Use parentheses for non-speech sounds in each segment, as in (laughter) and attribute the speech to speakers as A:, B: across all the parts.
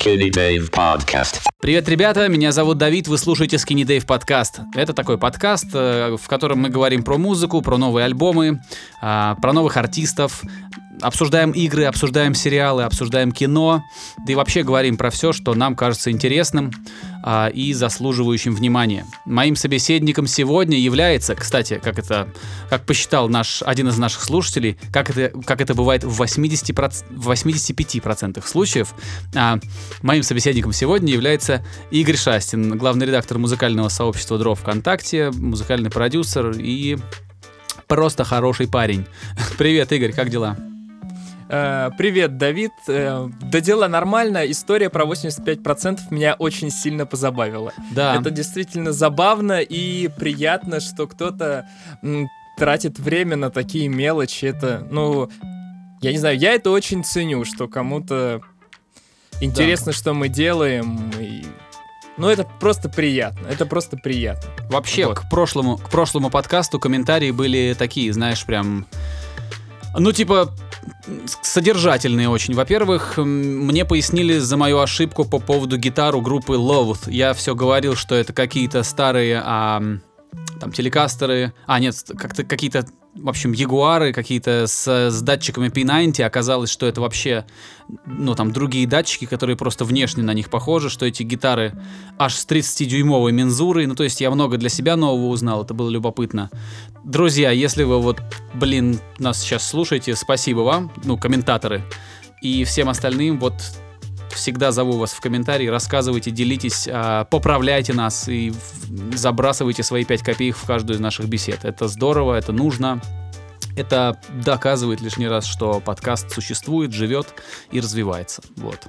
A: Skinny Dave Podcast.
B: Привет, ребята, меня зовут Давид, вы слушаете Skinny Dave подкаст. Это такой подкаст, э, в котором мы говорим про музыку, про новые альбомы, а, про новых артистов, обсуждаем игры, обсуждаем сериалы, обсуждаем кино, да и вообще говорим про все, что нам кажется интересным а, и заслуживающим внимания. Моим собеседником сегодня является, кстати, как это, как посчитал наш один из наших слушателей, как это, как это бывает в 80 в 85% случаев, а, моим собеседником сегодня является Игорь Шастин, главный редактор музыкального сообщества Дров ВКонтакте, музыкальный продюсер и просто хороший парень. (laughs) Привет, Игорь, как дела?
C: Э, привет, Давид. Э, да дела нормально. История про 85% меня очень сильно позабавила.
B: Да.
C: Это действительно забавно и приятно, что кто-то м, тратит время на такие мелочи. Это, ну, я не знаю, я это очень ценю, что кому-то интересно,
B: Да.
C: что мы делаем. И... Ну, это просто приятно. Это просто приятно.
B: Вообще,
C: Вот.
B: к прошлому, к прошлому подкасту комментарии были такие, знаешь, прям... Ну, типа, содержательные очень. Во-первых, мне пояснили за мою ошибку по поводу гитар у группы Loath. Я все говорил, что это какие-то старые а, там телекастеры. А, нет, как-то какие-то, в общем, ягуары какие-то с, с датчиками P90. Оказалось, что это вообще, ну, там, другие датчики, которые просто внешне на них похожи, что эти гитары аж с 30-дюймовой мензурой. Ну, то есть я много для себя нового узнал, это было любопытно. Друзья, если вы вот, блин, нас сейчас слушаете, спасибо вам, ну, комментаторы. И всем остальным вот всегда зову вас в комментарии, рассказывайте, делитесь, а, поправляйте нас и забрасывайте свои 5 копеек в каждую из наших бесед. Это здорово, это нужно. Это доказывает лишний раз, что подкаст существует, живет и развивается. Вот.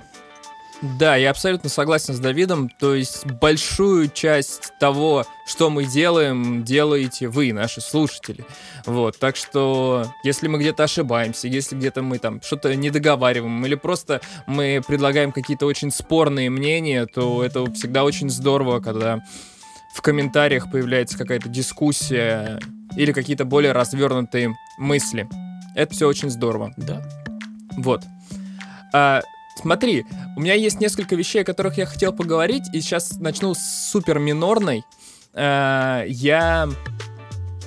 C: Да, я абсолютно согласен с Давидом. То есть большую часть того, что мы делаем, делаете вы, наши слушатели. Вот, так что если мы где-то ошибаемся, если где-то мы там что-то не договариваем, или просто мы предлагаем какие-то очень спорные мнения, то это всегда очень здорово, когда в комментариях появляется какая-то дискуссия или какие-то более развернутые мысли. Это все очень здорово.
B: Да.
C: Вот. А, смотри, у меня есть несколько вещей, о которых я хотел поговорить, и сейчас начну с супер минорной. А, я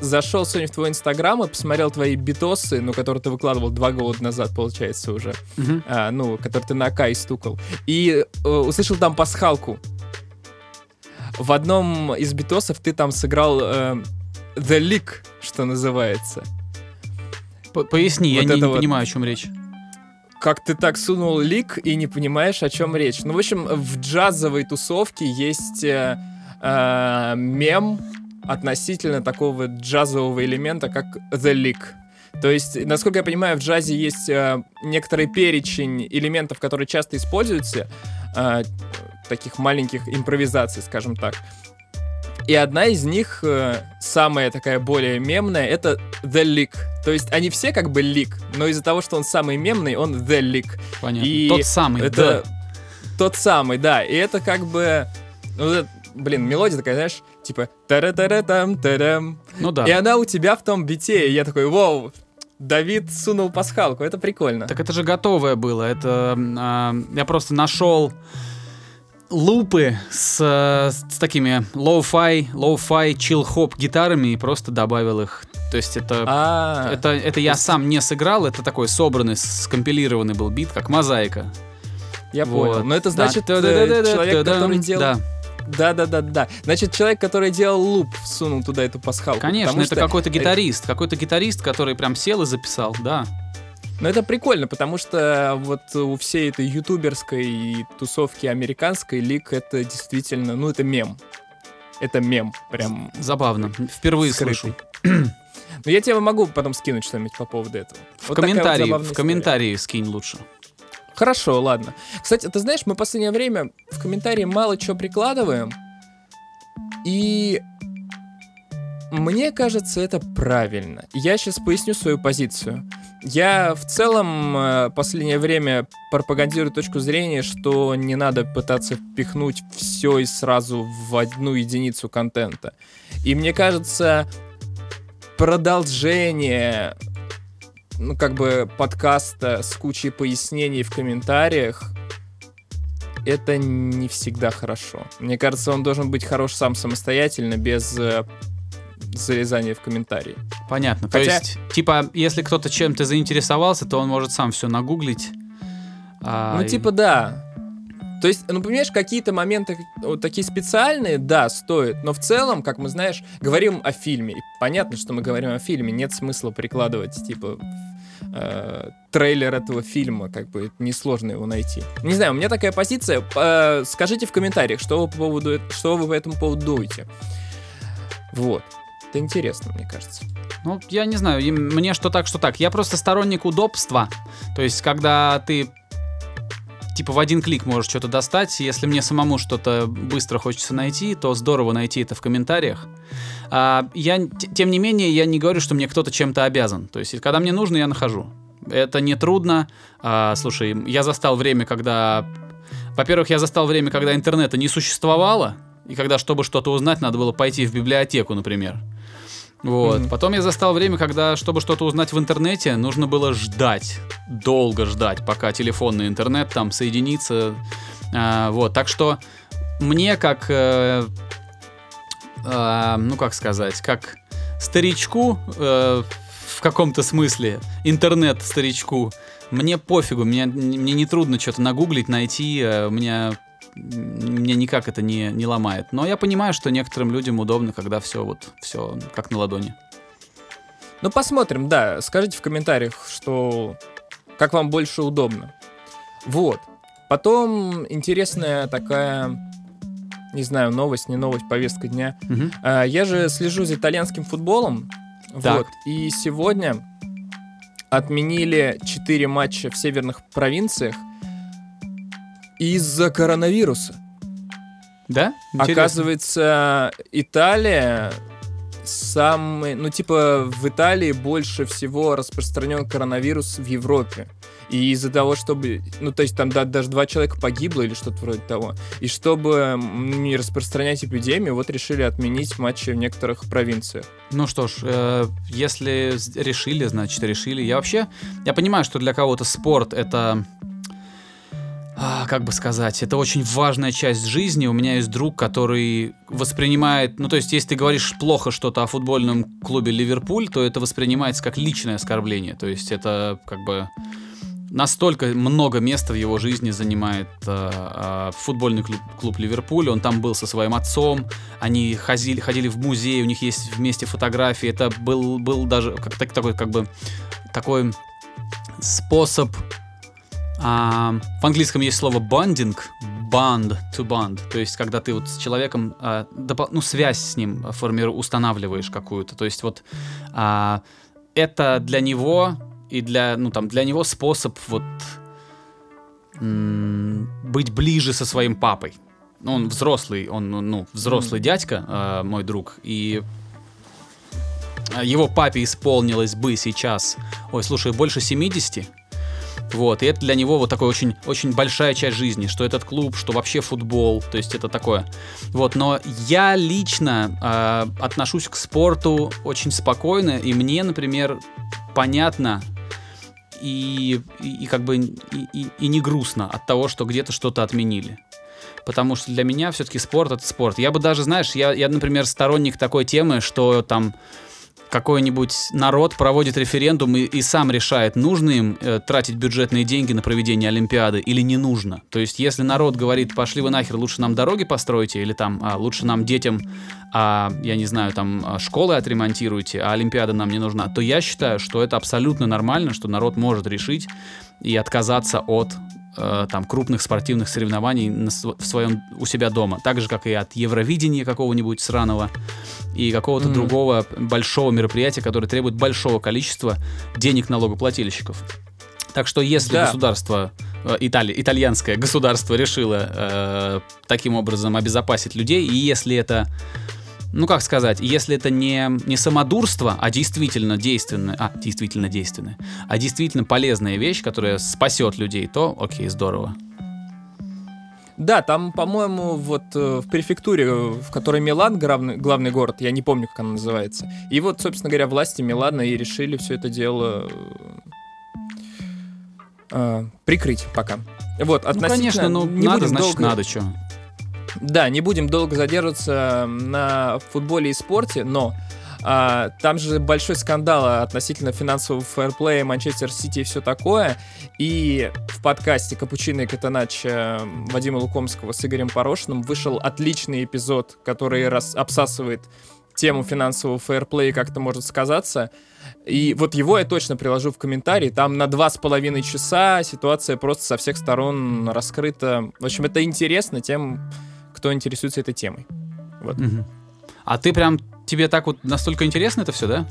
C: зашел сегодня в твой инстаграм и посмотрел твои битосы, ну, которые ты выкладывал два года назад, получается, уже. А, ну, который ты на Акай стукал. И э, услышал там пасхалку. В одном из битосов ты там сыграл э, The Leak, что называется.
B: Поясни,
C: Вот
B: я не,
C: это
B: не
C: вот.
B: понимаю, о чем речь.
C: Как ты так сунул лик и не понимаешь, о чем речь. Ну, в общем, в джазовой тусовке есть э, э, мем относительно такого джазового элемента, как The Lick. То есть, насколько я понимаю, в джазе есть э, некоторый перечень элементов, которые часто используются, э, таких маленьких импровизаций, скажем так. И одна из них, э, самая такая более мемная, это The Lick. То есть они все как бы лик, но из-за того, что он самый мемный, он The Lick.
B: Понятно.
C: И
B: Тот самый,
C: Это
B: да.
C: тот самый, да. И это как бы... ну, это, блин, мелодия такая, знаешь, типа тара тара там тарам
B: Ну да.
C: И она у тебя в том бите. И я такой, вау, Давид сунул пасхалку, это прикольно.
B: Так это же готовое было. Это а, я просто нашел лупы с, э, с такими low-fi, low-fi chill-hop гитарами и просто добавил их. То есть это,
C: А,
B: это, это я сам не сыграл, это такой собранный, скомпилированный был бит, как мозаика.
C: я
B: Вот.
C: понял. Но это значит,
B: Да.
C: э,
B: Да-да-да-да-да-да.
C: человек, который делал...
B: Да,
C: Да-да-да-да. Значит, человек, который делал луп, всунул туда эту пасхалку.
B: конечно, это
C: что-
B: какой-то гитарист, какой-то гитарист, который прям сел и записал, да.
C: Ну, это прикольно, потому что вот у всей этой ютуберской тусовки американской лик это действительно, ну, это мем. Это мем, прям.
B: Забавно. Впервые
C: скрытый.
B: слышу. (clears throat)
C: Но я тебе могу потом скинуть что-нибудь по поводу этого.
B: В
C: Вот вот
B: комментарии,
C: забавная
B: в
C: история.
B: комментарии скинь лучше.
C: Хорошо, ладно. Кстати, ты знаешь, мы в последнее время в комментарии мало чего прикладываем. И мне кажется, это правильно. Я сейчас поясню свою позицию. Я в целом э, последнее время пропагандирую точку зрения, что не надо пытаться впихнуть все и сразу в одну единицу контента. И мне кажется, продолжение ну, как бы подкаста с кучей пояснений в комментариях это не всегда хорошо. Мне кажется, он должен быть хорош сам самостоятельно, без залезания в комментарии.
B: Понятно.
C: Хотя-
B: То есть, типа, если кто-то чем-то заинтересовался, то он может сам все нагуглить. а,
C: Ну, типа, да. То есть, ну, понимаешь, какие-то моменты вот такие специальные, да, стоит, но в целом, как мы, знаешь, говорим о фильме. И понятно, что мы говорим о фильме, нет смысла прикладывать, типа, э, трейлер этого фильма, как бы несложно его найти. Не знаю, у меня такая позиция. Э, скажите в комментариях, что вы по поводу, что вы по этому поводу думаете. Вот. Это интересно, мне кажется.
B: Ну, я не знаю, мне что так, что так. Я просто сторонник удобства. То есть, когда ты типа в один клик можешь что-то достать, если мне самому что-то быстро хочется найти, то здорово найти это в комментариях. А, я, тем не менее, я не говорю, что мне кто-то чем-то обязан. То есть, когда мне нужно, я нахожу. Это не трудно. А, слушай, я застал время, когда... Во-первых, я застал время, когда интернета не существовало, и когда, чтобы что-то узнать, надо было пойти в библиотеку, например. Вот.
C: Мгм.
B: Потом я застал время, когда, чтобы что-то узнать в интернете, нужно было ждать, долго ждать, пока телефонный интернет там соединится. А, вот. Так что мне как, э, а, ну как сказать, как старичку э, в каком-то смысле, интернет-старичку, мне пофигу, мне, мне не трудно что-то нагуглить, найти, э, меня мне никак это не, не ломает. Но я понимаю, что некоторым людям удобно, когда все вот все как на ладони.
C: Ну, посмотрим, да. Скажите в комментариях, что как вам больше удобно. Вот. Потом интересная такая, не знаю, новость, не новость, повестка дня.
B: Мгм.
C: А, Я же слежу за итальянским футболом.
B: Так.
C: Вот. И сегодня отменили 4 матча в северных провинциях из-за коронавируса.
B: Да? Интересно.
C: Оказывается, Италия самый, ну типа в Италии больше всего распространен коронавирус в Европе. И из-за того, чтобы, ну то есть там да, даже два человека погибло или что-то вроде того. И чтобы не распространять эпидемию, вот решили отменить матчи в некоторых провинциях.
B: Ну что ж, э, если решили, значит решили. Я вообще, я понимаю, что для кого-то спорт это, как бы сказать, это очень важная часть жизни. У меня есть друг, который воспринимает, ну то есть, если ты говоришь плохо что-то о футбольном клубе Ливерпуль, то это воспринимается как личное оскорбление. То есть это как бы настолько много места в его жизни занимает э, э, футбольный клуб, клуб Ливерпуль. Он там был со своим отцом, они ходили, ходили в музей, у них есть вместе фотографии. Это был, был даже как, так- такой, как бы такой способ. А, в английском есть слово bonding, bond to bond, то есть когда ты вот с человеком, а, ну связь с ним формиру- устанавливаешь какую-то, то есть вот а, это для него и для, ну там для него способ вот быть ближе со своим папой. Ну, Он взрослый, он, ну, ну, взрослый дядька, э, мой друг, и э, его папе исполнилось бы сейчас, ой, слушай, больше 70, вот, и это для него вот такой очень, очень большая часть жизни, что этот клуб, что вообще футбол, то есть это такое. Вот, но я лично э, отношусь к спорту очень спокойно, и мне, например, понятно и, и, и как бы и, и- и не грустно от того, что где-то что-то отменили. Потому что для меня все-таки спорт это спорт. Я бы даже, знаешь, я, я, например, сторонник такой темы, что там какой-нибудь народ проводит референдум и, и сам решает, нужно им э, тратить бюджетные деньги на проведение Олимпиады или не нужно. То есть, если народ говорит, пошли вы нахер, лучше нам дороги постройте, или там, а, лучше нам детям, а, я не знаю, там, а, школы отремонтируйте, а Олимпиада нам не нужна, то я считаю, что это абсолютно нормально, что народ может решить и отказаться от э, там крупных спортивных соревнований на в своем у себя дома, так же как и от Евровидения какого-нибудь сраного и какого-то
C: Мгм.
B: другого большого мероприятия, которое требует большого количества денег налогоплательщиков. Так что если
C: Да.
B: государство э, Итали- итальянское государство решило э, таким образом обезопасить людей, и если это ну как сказать, если это не, не самодурство, а действительно действенное, а, действительно действенное, а действительно полезная вещь, которая спасет людей, то окей, здорово.
C: Да, там, по-моему, вот э, в префектуре, в которой Милан, главный, главный город, я не помню, как она называется. И вот, собственно говоря, власти Милана и решили все это дело э, прикрыть пока. Вот,
B: Ну,
C: относительно...
B: конечно, ну,
C: не
B: надо, значит,
C: долго-
B: надо, что.
C: Да, не будем долго задерживаться на футболе и спорте, но а, там же большой скандал относительно финансового фэрплея, Манчестер Сити и все такое. И в подкасте «Капучино и Катанач» э, Вадима Лукомского с Игорем Порошиным вышел отличный эпизод, который раз обсасывает тему финансового фэрплея, как это может сказаться. И вот его я точно приложу в комментарии. Там на два с половиной часа ситуация просто со всех сторон раскрыта. В общем, это интересно тем, кто интересуется этой темой. Вот.
B: Мгм. А ты прям, тебе так вот настолько интересно это все, да?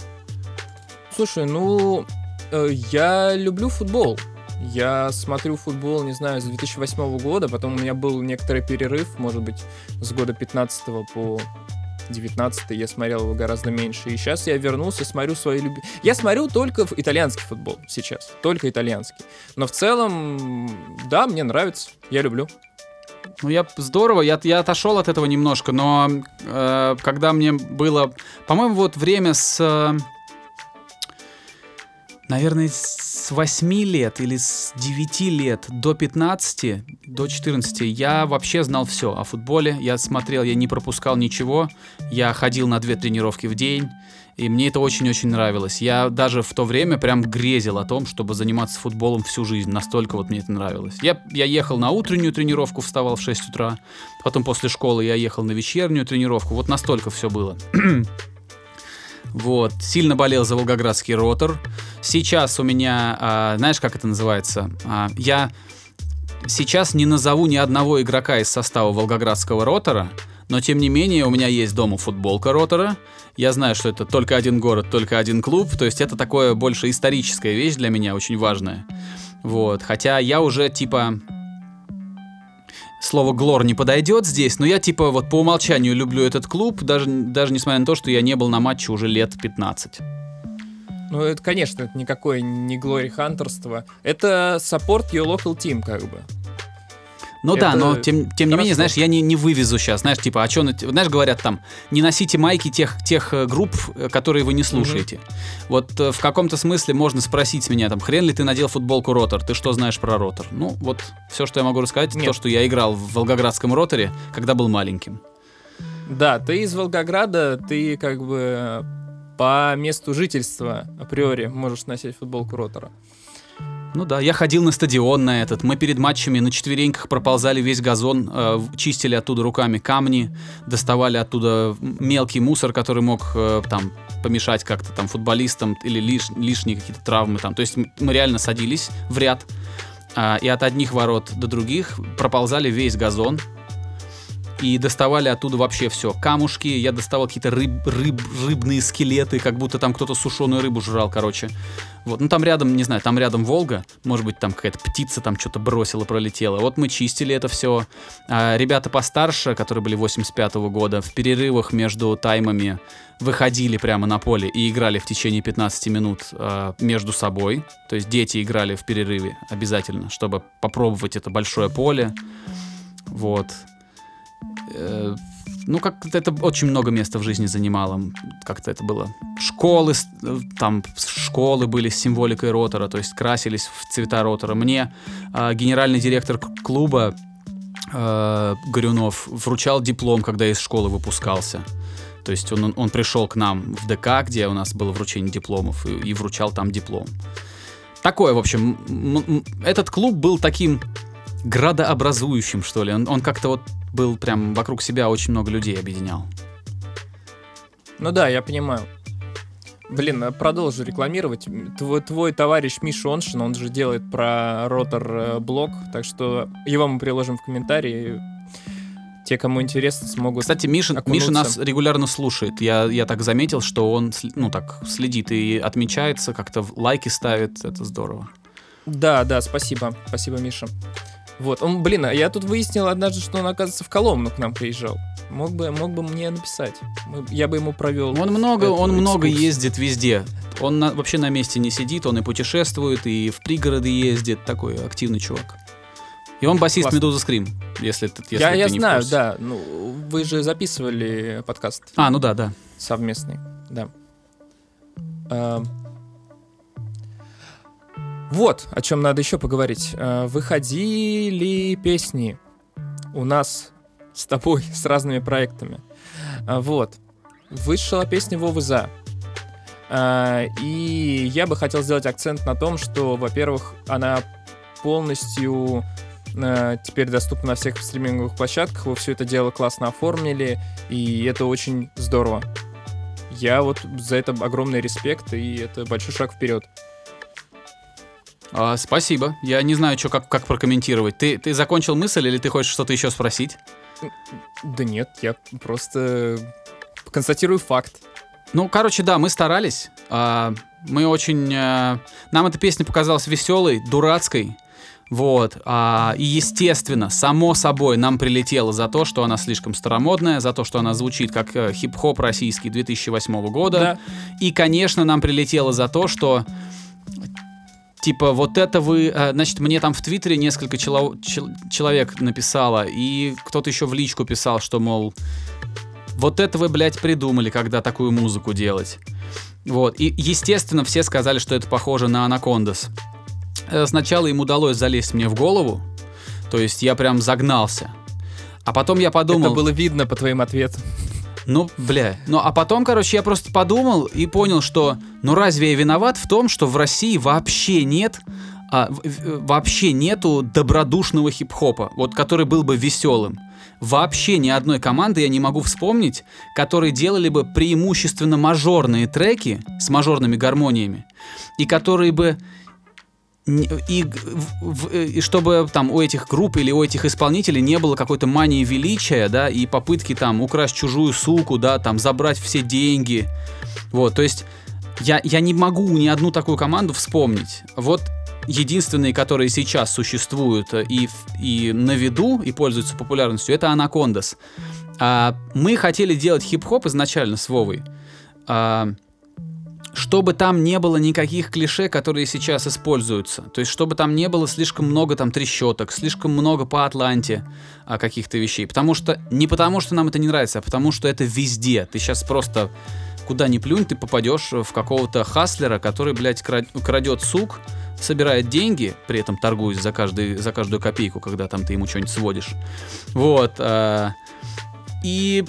C: Слушай, ну, э, я люблю футбол. Я смотрю футбол, не знаю, с 2008 года, потом у меня был некоторый перерыв, может быть, с года 15 по 19 я смотрел его гораздо меньше. И сейчас я вернулся, смотрю свои люби... Я смотрю только в итальянский футбол сейчас, только итальянский. Но в целом, да, мне нравится, я люблю.
B: Ну, я здорово, я, я отошел от этого немножко, но э, когда мне было, по-моему, вот время с, э, наверное, с 8 лет или с 9 лет до 15, до 14, я вообще знал все о футболе. Я смотрел, я не пропускал ничего. Я ходил на две тренировки в день. И мне это очень-очень нравилось. Я даже в то время прям грезил о том, чтобы заниматься футболом всю жизнь. Настолько вот мне это нравилось. Я, я ехал на утреннюю тренировку, вставал в 6 утра. Потом после школы я ехал на вечернюю тренировку. Вот настолько все было. (clears throat) Вот, сильно болел за Волгоградский ротор. Сейчас у меня, а, знаешь, как это называется? А, я сейчас не назову ни одного игрока из состава Волгоградского ротора, но тем не менее у меня есть дома футболка ротора. Я знаю, что это только один город, только один клуб. То есть это такое больше историческая вещь для меня, очень важная. Вот, хотя я уже типа слово глор не подойдет здесь, но я типа вот по умолчанию люблю этот клуб, даже, даже несмотря на то, что я не был на матче уже лет 15.
C: Ну, это, конечно, это никакое не глори хантерство. Это support your local team, как бы.
B: Ну да, но тем, тем не менее, знаешь, я не, не вывезу сейчас, знаешь, типа, а что, знаешь, говорят там, не носите майки тех, тех э, групп, э, которые вы не слушаете. Вот э, в каком-то смысле можно спросить меня, там, хрен ли ты надел футболку Ротор, ты что знаешь про Ротор? Ну, вот все, что я могу рассказать,
C: Нет.
B: то, что я играл в Волгоградском Роторе, когда был маленьким.
C: Да, ты из Волгограда, ты как бы по месту жительства априори можешь носить футболку Ротора.
B: Ну да, я ходил на стадион на этот. Мы перед матчами на четвереньках проползали весь газон, э, чистили оттуда руками камни, доставали оттуда мелкий мусор, который мог э, там помешать как-то там футболистам или лиш- лишние какие-то травмы там. То есть мы реально садились в ряд а, и от одних ворот до других проползали весь газон и доставали оттуда вообще все. Камушки, я доставал какие-то рыб, рыб, рыбные скелеты, как будто там кто-то сушеную рыбу жрал, короче. Вот, ну там рядом, не знаю, там рядом Волга, может быть, там какая-то птица там что-то бросила, пролетела. Вот мы чистили это все. ребята постарше, которые были 85-го года, в перерывах между таймами выходили прямо на поле и играли в течение 15 минут а, между собой. То есть дети играли в перерыве обязательно, чтобы попробовать это большое поле. Вот. Э, Ну, как-то это очень много места в жизни занимало. Как-то это было. Школы, э, там школы были с символикой ротора, то есть красились в цвета ротора. Мне а, генеральный директор клуба э, Горюнов вручал диплом, когда из школы выпускался. То есть он, он, он пришел к нам в ДК, где у нас было вручение дипломов, и, и вручал там диплом. Такое, в общем, этот клуб был таким градообразующим, что ли. Он, он как-то вот был прям вокруг себя очень много людей объединял.
C: Ну да, я понимаю. Блин, продолжу рекламировать. Твой, твой товарищ Миша Оншин, он же делает про ротор э, блог, так что его мы приложим в комментарии. Те, кому интересно, смогут...
B: Кстати, Миша,
C: окунуться.
B: Миша нас регулярно слушает. Я, я так заметил, что он ну так следит и отмечается, как-то лайки ставит. Это здорово.
C: Да, да, спасибо. Спасибо, Миша. Вот, он, блин, а я тут выяснил однажды, что он, оказывается, в Коломну к нам приезжал. Мог бы, мог бы мне написать. Мы- Я бы ему провел...
B: Он много, он много
C: экскурсию.
B: ездит везде. Он на- вообще на месте не сидит, он и путешествует, и в пригороды ездит. Такой активный чувак. И он басист
C: Классно.
B: Медуза Скрим, если, если
C: Я,
B: ты
C: я
B: не в
C: знаю,
B: курсе.
C: да. Ну, вы же записывали подкаст
B: А, ну да, да.
C: совместный, да. А, Вот, о чем надо еще поговорить. Э, Выходили песни у нас с тобой, (laughs) с разными проектами. А, Вот. Вышла песня Вовы За. А, И я бы хотел сделать акцент на том, что, во-первых, она полностью э, теперь доступна на всех стриминговых площадках. Вы все это дело классно оформили, и это очень здорово. Я вот за это огромный респект, и это большой шаг вперед.
B: А, спасибо. Я не знаю, что как, как прокомментировать. Ты, ты закончил мысль или ты хочешь что-то еще спросить?
C: Да нет, я просто констатирую факт.
B: Ну, короче, да, мы старались. А, мы очень... а, нам эта песня показалась веселой, дурацкой. Вот. а, и, естественно, само собой, нам прилетело за то, что она слишком старомодная, за то, что она звучит как э, хип-хоп российский 2008 года.
C: Да.
B: И, конечно, нам прилетело за то, что типа вот это вы, э, значит, мне там в Твиттере несколько чело- чел- человек написало, и кто-то еще в личку писал, что, мол, вот это вы, блядь, придумали, когда такую музыку делать. Вот, и, естественно, все сказали, что это похоже на Анакондас. Э, Сначала им удалось залезть мне в голову, то есть я прям загнался. А потом я подумал...
C: Это было видно по твоим ответам.
B: Ну, бля. Ну, а потом, короче, я просто подумал и понял, что, ну, разве я виноват в том, что в России вообще нет, а, вообще нету добродушного хип-хопа, вот, который был бы веселым. Вообще ни одной команды я не могу вспомнить, которые делали бы преимущественно мажорные треки с мажорными гармониями, и которые бы и, э, и чтобы там у этих групп или у этих исполнителей не было какой-то мании величия, да, и попытки там украсть чужую суку, да, там забрать все деньги. Вот, то есть я, я не могу ни одну такую команду вспомнить. Вот единственные, которые сейчас существуют э, и, и на виду, и пользуются популярностью, это Анакондас. А, мы хотели делать хип-хоп изначально с Вовой. а, чтобы там не было никаких клише, которые сейчас используются. То есть, чтобы там не было слишком много там трещоток, слишком много по Атланте а, каких-то вещей. Потому что, не потому что нам это не нравится, а потому что это везде. Ты сейчас просто куда ни плюнь, ты попадешь в какого-то хаслера, который, блядь, кра- крадет сук, собирает деньги, при этом торгуясь за, каждый, за каждую копейку, когда там ты ему что-нибудь сводишь. Вот. а, и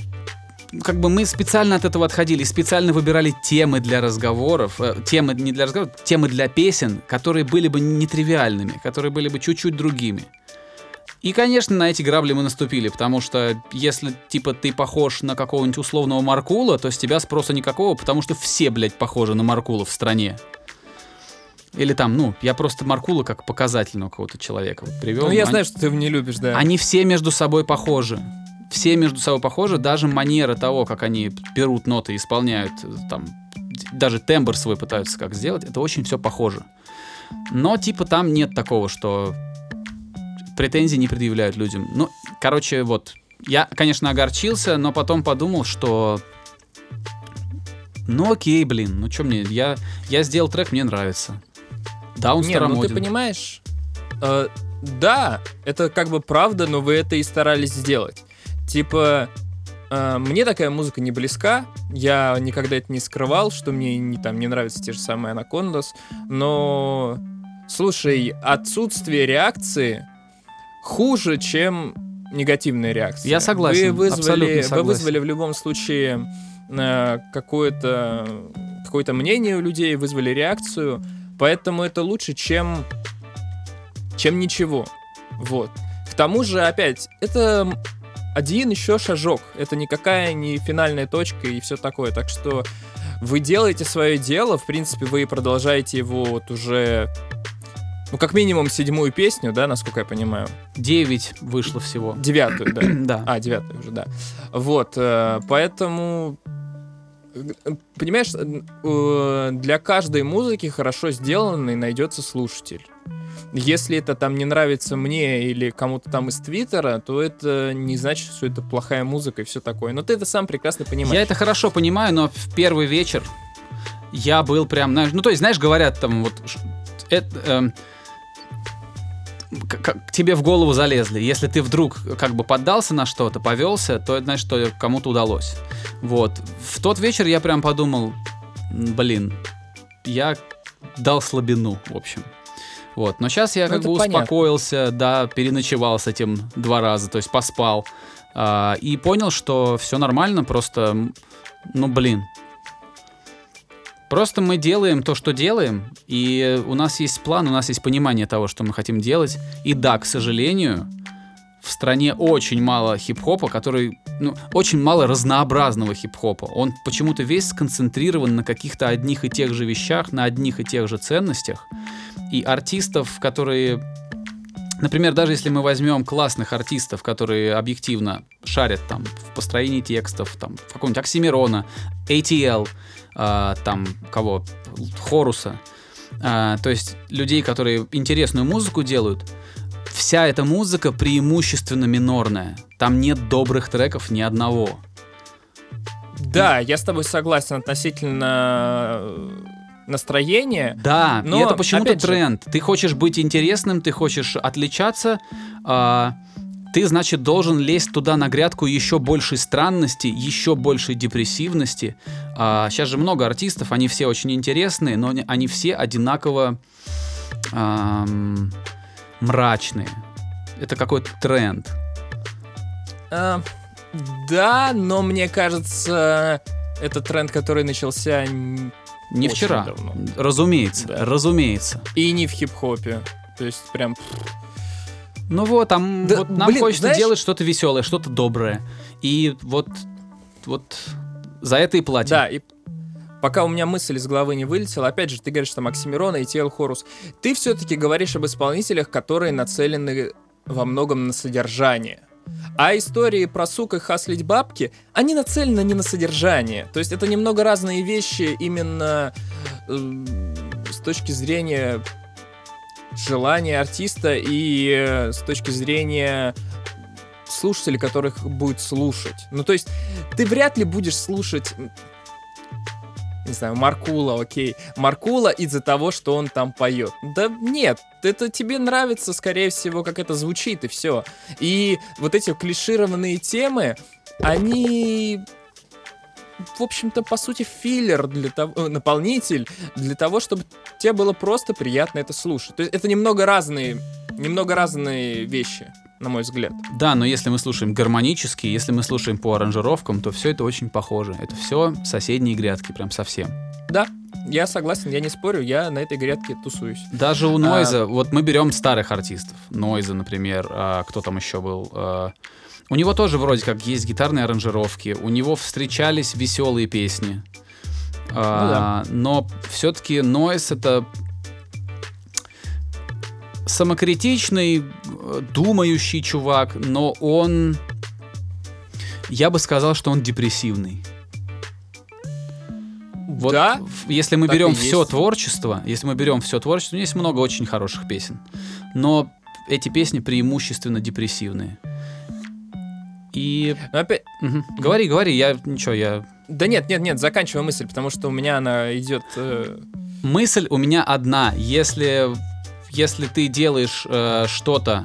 B: как бы мы специально от этого отходили, специально выбирали темы для разговоров, э, темы не для разговоров, темы для песен, которые были бы нетривиальными, которые были бы чуть-чуть другими. И, конечно, на эти грабли мы наступили, потому что если, типа, ты похож на какого-нибудь условного Маркула, то с тебя спроса никакого, потому что все, блядь, похожи на Маркула в стране. Или там, ну, я просто Маркула как показательного какого-то человека вот привел.
C: Ну, я
B: Они-
C: знаю, что ты его не любишь, да.
B: они все между собой похожи. Все между собой похожи, даже манера того, как они берут ноты и исполняют, э, там, даже тембр свой пытаются как сделать, это очень все похоже. Но, типа, там нет такого, что претензий не предъявляют людям. Ну, короче, вот, я, конечно, огорчился, но потом подумал, что ну окей, блин, ну что мне, я, я сделал трек, мне нравится. Да, он
C: Не, ну ты
B: старомоден.
C: понимаешь, э, да, это как бы правда, но вы это и старались сделать. Типа, э, мне такая музыка не близка, я никогда это не скрывал, что мне не, там, не нравятся те же самые Анакондас, но, слушай, отсутствие реакции хуже, чем негативная реакция.
B: Я согласен,
C: Вы вызвали, вы
B: согласен.
C: вызвали в любом случае э, какое-то какое-то мнение у людей, вызвали реакцию, поэтому это лучше, чем чем ничего. Вот. К тому же, опять, это один еще шажок. Это никакая не финальная точка и все такое. Так что вы делаете свое дело, в принципе, вы продолжаете его вот уже, ну, как минимум, седьмую песню, да, насколько я понимаю.
B: 9 вышло всего.
C: Девятую, да. (clears throat)
B: Да.
C: А, девятую уже, да. Вот, э, поэтому... э, Понимаешь, э, для каждой музыки хорошо сделанной найдется слушатель. Если это там не нравится мне или кому-то там из Твиттера, то это не значит, что это плохая музыка и все такое. Но ты это сам прекрасно понимаешь.
B: Я это хорошо понимаю, но в первый вечер я был прям, ну то есть, знаешь, говорят там вот, это, эм, к- к- тебе в голову залезли. Если ты вдруг как бы поддался на что-то, повелся, то это значит, что кому-то удалось. Вот. В тот вечер я прям подумал, «М, блин, я дал слабину, в общем. Вот. Но сейчас я
C: Ну,
B: как бы
C: понятно.
B: успокоился, да, переночевал с этим два раза, то есть поспал. а, и понял, что все нормально, просто, ну блин. Просто мы делаем то, что делаем, и у нас есть план, у нас есть понимание того, что мы хотим делать. И да, к сожалению, в стране очень мало хип-хопа, который, ну, очень мало разнообразного хип-хопа. Он почему-то весь сконцентрирован на каких-то одних и тех же вещах, на одних и тех же ценностях. И артистов, которые... Например, даже если мы возьмем классных артистов, которые объективно шарят там в построении текстов, там, в какого-нибудь Оксимирона, ATL, а, там, кого, Хоруса, а, то есть людей, которые интересную музыку делают, вся эта музыка преимущественно минорная. Там нет добрых треков ни одного.
C: Да, я с тобой согласен относительно э, настроения.
B: Да, и
C: Но,
B: это почему-то
C: опять же-
B: тренд. Ты хочешь быть интересным, ты хочешь отличаться, а, ты, значит, должен лезть туда на грядку еще большей странности, еще большей депрессивности. А, сейчас же много артистов, они все очень интересные, но они- все одинаково ам, мрачные. Это какой-то тренд.
C: А, да, но мне кажется, это тренд, который начался
B: Не вчера.
C: давно.
B: Разумеется,
C: Да.
B: разумеется.
C: и не в хип-хопе. То есть прям...
B: Ну вот, там,
C: Да,
B: вот нам
C: блин,
B: хочется
C: знаешь-
B: делать что-то веселое, что-то доброе. И вот, вот за это и платим.
C: Да, и пока у меня мысль из головы не вылетела, опять же, ты говоришь, что Максимирона и Тел Хорус. Ты все-таки говоришь об исполнителях, которые нацелены во многом на содержание. А истории про сук и хаслить бабки, они нацелены не на содержание. То есть это немного разные вещи именно э, с точки зрения желания артиста и э, с точки зрения слушателей, которых будет слушать. Ну, то есть ты вряд ли будешь слушать не знаю, Маркула, окей, Маркула из-за того, что он там поет. Да нет, это тебе нравится, скорее всего, как это звучит, и все. И вот эти клишированные темы, они, в общем-то, по сути, филлер для того, э, наполнитель для того, чтобы тебе было просто приятно это слушать. То есть это немного разные, немного разные вещи, на мой взгляд.
B: Да, но если мы слушаем гармонически, если мы слушаем по аранжировкам, то все это очень похоже. Это все соседние грядки, прям совсем.
C: Да, я согласен, я не спорю, я на этой грядке тусуюсь.
B: Даже
C: А.
B: у Нойза, вот мы берем старых артистов. Нойза, например, а, кто там еще был? А, у него тоже вроде как есть гитарные аранжировки, у него встречались веселые песни. А, Но все-таки Нойз это самокритичный, э, думающий чувак, но он... Я бы сказал, что он депрессивный. Вот
C: Да,
B: если мы
C: так
B: берем
C: есть.
B: все творчество, если мы берем все творчество, у него есть много очень хороших песен. Но эти песни преимущественно депрессивные. И
C: но опять,
B: мгм. говори, говори, я ничего, я
C: Да нет, нет, нет, заканчивай мысль, потому что у меня она идет. э,
B: мысль у меня одна. Если если ты делаешь э, что-то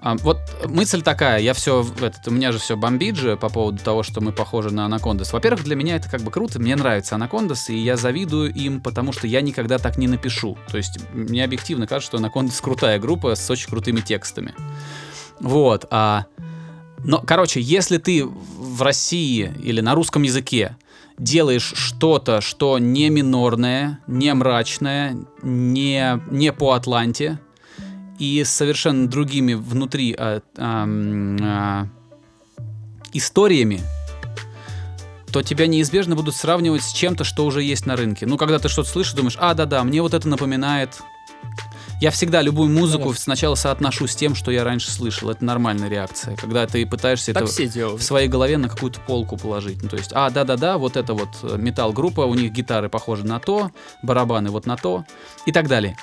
B: а, вот мысль такая, я все, этот, у меня же все бомбит же по поводу того, что мы похожи на Анакондас. Во-первых, для меня это как бы круто, мне нравится Анакондас, и я завидую им, потому что я никогда так не напишу. То есть мне объективно кажется, что Анакондас крутая группа с очень крутыми текстами. Вот, а... Но, короче, если ты в России или на русском языке делаешь что-то, что не минорное, не мрачное, не, не по Атланте, и с совершенно другими внутри а, ам, а, историями, то тебя неизбежно будут сравнивать с чем-то, что уже есть на рынке. Ну, когда ты что-то слышишь, думаешь, а, да-да, мне вот это напоминает... Я всегда любую музыку
C: да.
B: сначала соотношу с тем, что я раньше слышал. Это нормальная реакция. Когда ты пытаешься
C: Так
B: это в своей голове на какую-то полку положить. Ну, то есть, а, да-да-да, вот это вот э, металл-группа, у них гитары похожи на то, барабаны вот на то и так далее.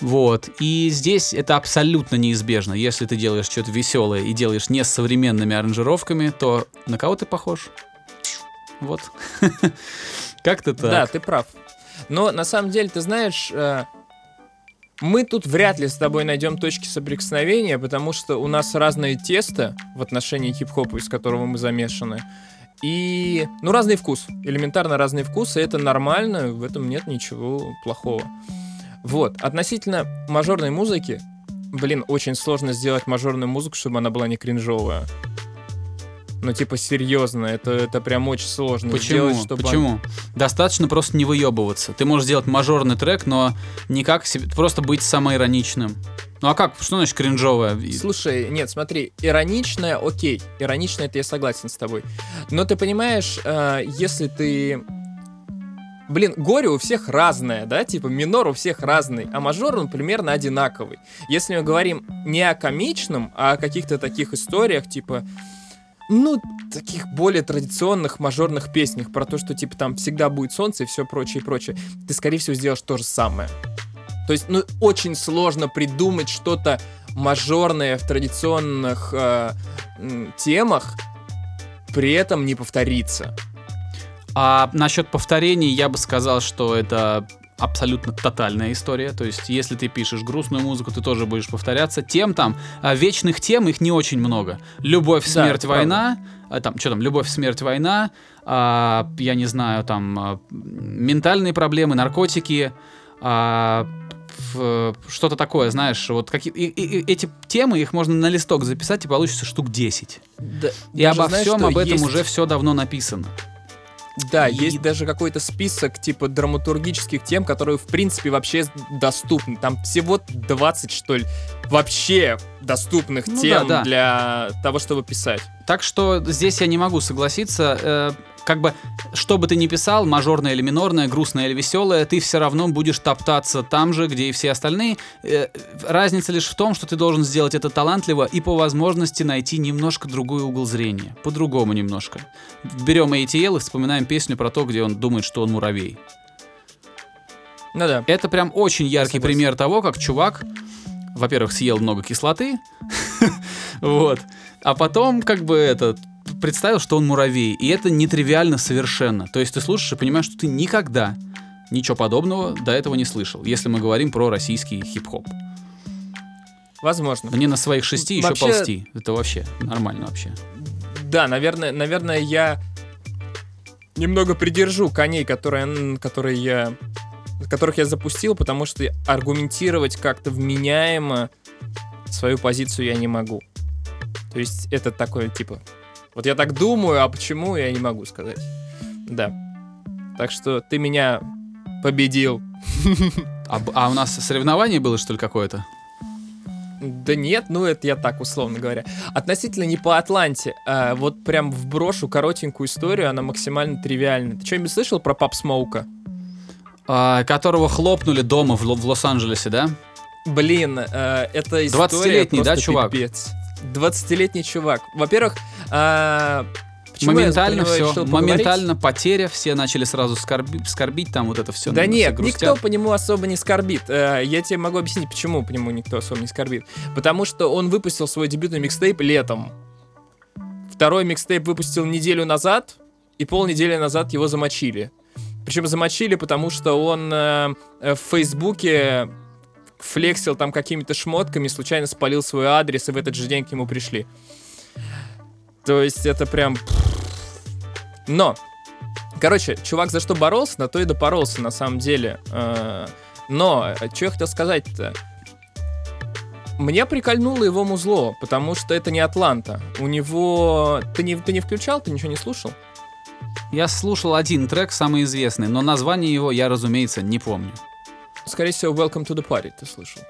B: Вот. И здесь это абсолютно неизбежно. Если ты делаешь что-то веселое и делаешь не с современными аранжировками, то на кого ты похож? Вот. (laughs) Как-то
C: Да,
B: так.
C: ты прав. Но на самом деле, ты знаешь, э, мы тут вряд ли с тобой найдем точки соприкосновения, потому что у нас разное тесто в отношении хип-хопа, из которого мы замешаны. И, ну, разный вкус. Элементарно разный вкус, и это нормально, в этом нет ничего плохого. Вот, относительно мажорной музыки, блин, очень сложно сделать мажорную музыку, чтобы она была не кринжовая. Ну, типа, серьезно, это, это прям очень сложно
B: Почему?
C: сделать, чтобы...
B: Почему? Достаточно просто не выебываться. Ты можешь сделать мажорный трек, но никак себе... Просто быть самоироничным. Ну а как? Что значит кринжовое? И-
C: Слушай, нет, смотри, ироничное, окей, ироничное, это я согласен с тобой. Но ты понимаешь, э, если ты... Блин, горе у всех разное, да, типа минор у всех разный, а мажор он примерно одинаковый. Если мы говорим не о комичном, а о каких-то таких историях, типа, ну, таких более традиционных мажорных песнях про то, что, типа, там всегда будет солнце и все прочее, и прочее, ты, скорее всего, сделаешь то же самое. То есть, ну, очень сложно придумать что-то мажорное в традиционных э, темах, при этом не повториться.
B: А насчет повторений я бы сказал, что это абсолютно тотальная история. То есть, если ты пишешь грустную музыку, ты тоже будешь повторяться. Тем там, а, вечных тем, их не очень много. Любовь,
C: Да,
B: смерть,
C: это
B: война. а, там, что там, любовь, смерть, война. а, я не знаю, там, а, ментальные проблемы, наркотики. а, что-то такое, знаешь, вот какие и- и- и эти темы, их можно на листок записать, и получится штук 10.
C: Да,
B: И обо всем об этом
C: есть-
B: уже все давно написано.
C: Да,
B: И-
C: есть даже какой-то список типа драматургических тем, которые в принципе вообще доступны. Там всего 20, что ли, вообще доступных
B: Ну
C: тем
B: да, да.
C: для того, чтобы писать.
B: Так что здесь я не могу согласиться. Как бы, что бы ты ни писал, мажорное или минорное, грустное или веселое, ты все равно будешь топтаться там же, где и все остальные. Э, разница лишь в том, что ты должен сделать это талантливо и по возможности найти немножко другой угол зрения. По-другому немножко. Берем ATL и вспоминаем песню про то, где он думает, что он муравей.
C: Ну да.
B: Это прям очень яркий
C: Согласен.
B: пример того, как чувак, во-первых, съел много кислоты, (laughs) вот, а потом как бы это представил, что он муравей, и это нетривиально совершенно. То есть ты слушаешь и понимаешь, что ты никогда ничего подобного до этого не слышал, если мы говорим про российский хип-хоп.
C: Возможно.
B: Мне на своих шести еще
C: Вообще-
B: ползти. Это вообще нормально вообще.
C: Да, наверное, наверное, я немного придержу коней, которые, которые я которых я запустил, потому что аргументировать как-то вменяемо свою позицию я не могу. То есть это такое, типа, вот я так думаю, а почему, я не могу сказать. Да. Так что ты меня победил. (laughs)
B: А, а у нас соревнование было, что ли, какое-то?
C: Да нет, ну это я так условно говоря. Относительно не по Атланте, а вот прям вброшу коротенькую историю, она максимально тривиальна. Ты что-нибудь слышал про Пап Смоука?
B: А, которого хлопнули дома в, в Лос-Анджелесе, да?
C: Блин, э, это история
B: 20-летний, да, чувак?
C: пипец. 20-летний чувак. Во-первых, а, почему
B: моментально
C: него
B: все,
C: поговорить?
B: моментально потеря, все начали сразу скорби- скорбить, там вот это все.
C: Да нет, никто по нему особо не скорбит. Э, Я тебе могу объяснить, почему по нему никто особо не скорбит. Потому что он выпустил свой дебютный микстейп летом. Второй микстейп выпустил неделю назад, и полнедели назад его замочили. Причем замочили, потому что он э, в Фейсбуке флексил там какими-то шмотками, случайно спалил свой адрес, и в этот же день к нему пришли. То есть это прям... Но Короче, чувак за что боролся, на то и допоролся, на самом деле. Э, Но, что я хотел сказать-то? Мне прикольнуло его музло, потому что это не Атланта. У него... Ты не, ты не включал, ты ничего не слушал?
B: Я слушал один трек, самый известный, но название его я, разумеется, не помню.
C: Скорее всего, Welcome to the Party ты слышал.